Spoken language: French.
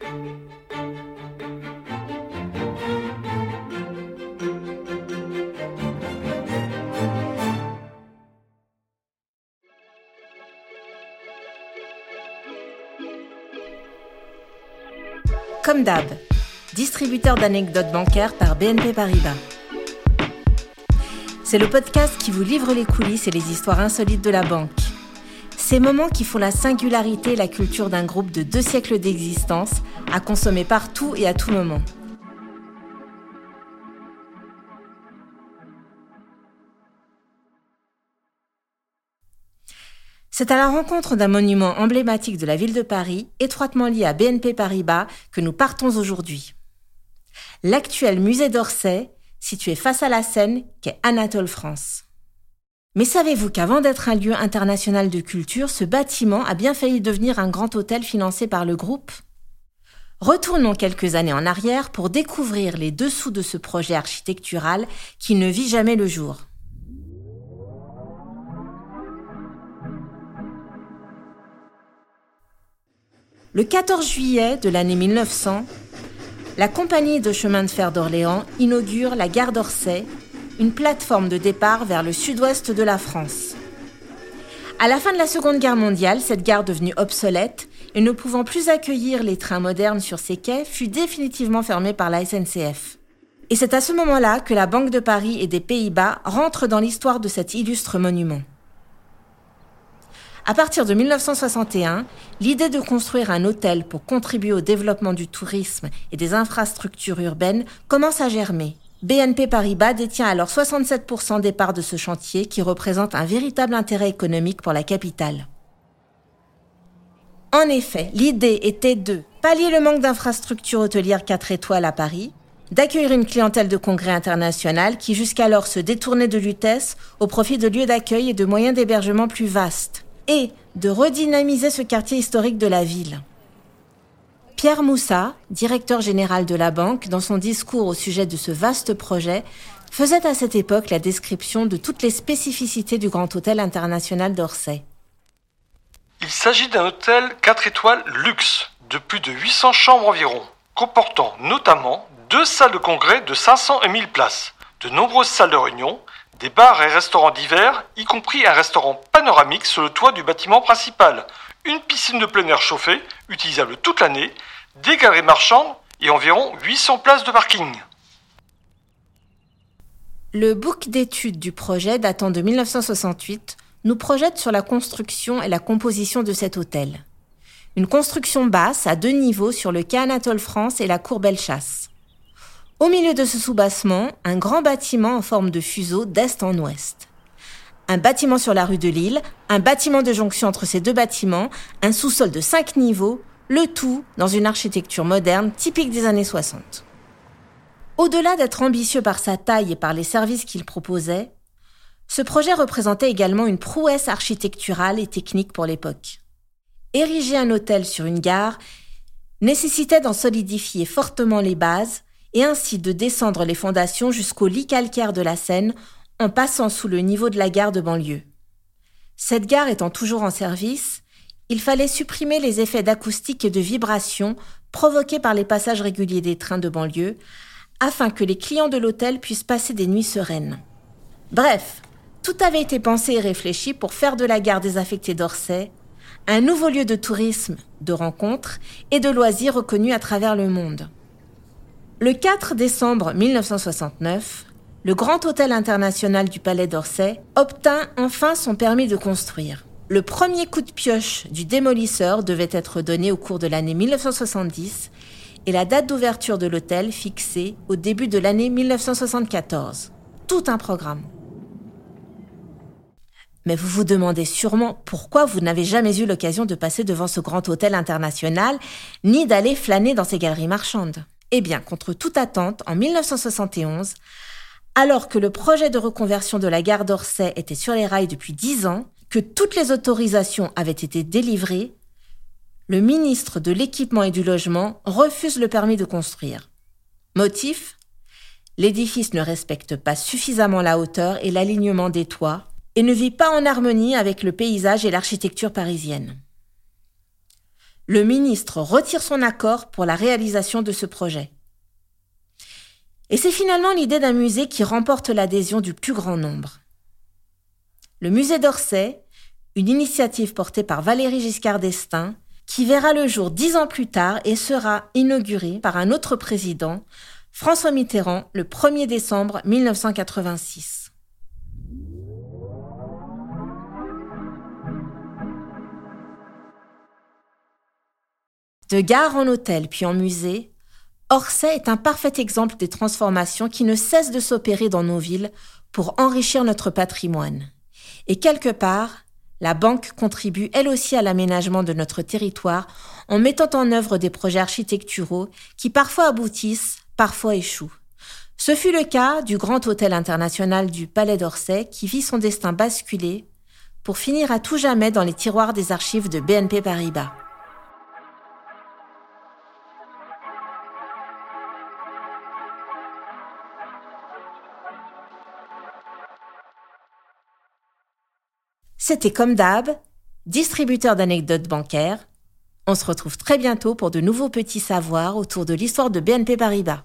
Comme d'hab, distributeur d'anecdotes bancaires par BNP Paribas. C'est le podcast qui vous livre les coulisses et les histoires insolites de la banque. Ces moments qui font la singularité et la culture d'un groupe de deux siècles d'existence, à consommer partout et à tout moment. C'est à la rencontre d'un monument emblématique de la ville de Paris, étroitement lié à BNP Paribas, que nous partons aujourd'hui. L'actuel musée d'Orsay, situé face à la Seine, qu'est Anatole France. Mais savez-vous qu'avant d'être un lieu international de culture, ce bâtiment a bien failli devenir un grand hôtel financé par le groupe? Retournons quelques années en arrière pour découvrir les dessous de ce projet architectural qui ne vit jamais le jour. Le 14 juillet de l'année 1900, la compagnie de chemin de fer d'Orléans inaugure la gare d'Orsay, une plateforme de départ vers le sud-ouest de la France. À la fin de la Seconde Guerre mondiale, cette gare devenue obsolète et ne pouvant plus accueillir les trains modernes sur ses quais fut définitivement fermée par la SNCF. Et c'est à ce moment-là que la Banque de Paris et des Pays-Bas rentrent dans l'histoire de cet illustre monument. À partir de 1961, l'idée de construire un hôtel pour contribuer au développement du tourisme et des infrastructures urbaines commence à germer. BNP Paribas détient alors 67% des parts de ce chantier qui représente un véritable intérêt économique pour la capitale. En effet, l'idée était de pallier le manque d'infrastructures hôtelières 4 étoiles à Paris, d'accueillir une clientèle de congrès international qui jusqu'alors se détournait de l'UTES au profit de lieux d'accueil et de moyens d'hébergement plus vastes, et de redynamiser ce quartier historique de la ville. Pierre Moussa, directeur général de la banque, dans son discours au sujet de ce vaste projet, faisait à cette époque la description de toutes les spécificités du Grand Hôtel International d'Orsay. Il s'agit d'un hôtel 4 étoiles luxe, de plus de 800 chambres environ, comportant notamment deux salles de congrès de 500 et 1000 places, de nombreuses salles de réunion, des bars et restaurants d'hiver, y compris un restaurant panoramique sur le toit du bâtiment principal, une piscine de plein air chauffée, utilisable toute l'année, des galeries marchandes et environ 800 places de parking. Le book d'études du projet datant de 1968 nous projette sur la construction et la composition de cet hôtel. Une construction basse à deux niveaux sur le quai Anatole France et la cour Bellechasse. Au milieu de ce soubassement, un grand bâtiment en forme de fuseau d'est en ouest. Un bâtiment sur la rue de Lille, un bâtiment de jonction entre ces deux bâtiments, un sous-sol de cinq niveaux, le tout dans une architecture moderne typique des années 60. Au-delà d'être ambitieux par sa taille et par les services qu'il proposait, ce projet représentait également une prouesse architecturale et technique pour l'époque. Ériger un hôtel sur une gare nécessitait d'en solidifier fortement les bases et ainsi de descendre les fondations jusqu'au lit calcaire de la Seine en passant sous le niveau de la gare de banlieue. Cette gare étant toujours en service, il fallait supprimer les effets d'acoustique et de vibration provoqués par les passages réguliers des trains de banlieue afin que les clients de l'hôtel puissent passer des nuits sereines. Bref, tout avait été pensé et réfléchi pour faire de la gare désaffectée d'Orsay un nouveau lieu de tourisme, de rencontres et de loisirs reconnu à travers le monde. Le 4 décembre 1969, le Grand Hôtel International du Palais d'Orsay obtint enfin son permis de construire. Le premier coup de pioche du démolisseur devait être donné au cours de l'année 1970 et la date d'ouverture de l'hôtel fixée au début de l'année 1974. Tout un programme. Mais vous vous demandez sûrement pourquoi vous n'avez jamais eu l'occasion de passer devant ce grand hôtel international, ni d'aller flâner dans ses galeries marchandes. Eh bien, contre toute attente, en 1971, alors que le projet de reconversion de la gare d'Orsay était sur les rails depuis dix ans, que toutes les autorisations avaient été délivrées, le ministre de l'Équipement et du Logement refuse le permis de construire. Motif? L'édifice ne respecte pas suffisamment la hauteur et l'alignement des toits et ne vit pas en harmonie avec le paysage et l'architecture parisienne. le ministre retire son accord pour la réalisation de ce projet. Et c'est finalement l'idée d'un musée qui remporte l'adhésion du plus grand nombre. Le musée d'Orsay, une initiative portée par Valéry Giscard d'Estaing, qui verra le jour dix ans plus tard et sera inauguré par un autre président, François Mitterrand, le 1er décembre 1986. De gare en hôtel puis en musée, Orsay est un parfait exemple des transformations qui ne cessent de s'opérer dans nos villes pour enrichir notre patrimoine. Et quelque part, la banque contribue elle aussi à l'aménagement de notre territoire en mettant en œuvre des projets architecturaux qui parfois aboutissent, parfois échouent. Ce fut le cas du grand hôtel international du Palais d'Orsay qui vit son destin basculer pour finir à tout jamais dans les tiroirs des archives de BNP Paribas. C'était comme d'hab, distributeur d'anecdotes bancaires. On se retrouve très bientôt pour de nouveaux petits savoirs autour de l'histoire de BNP Paribas.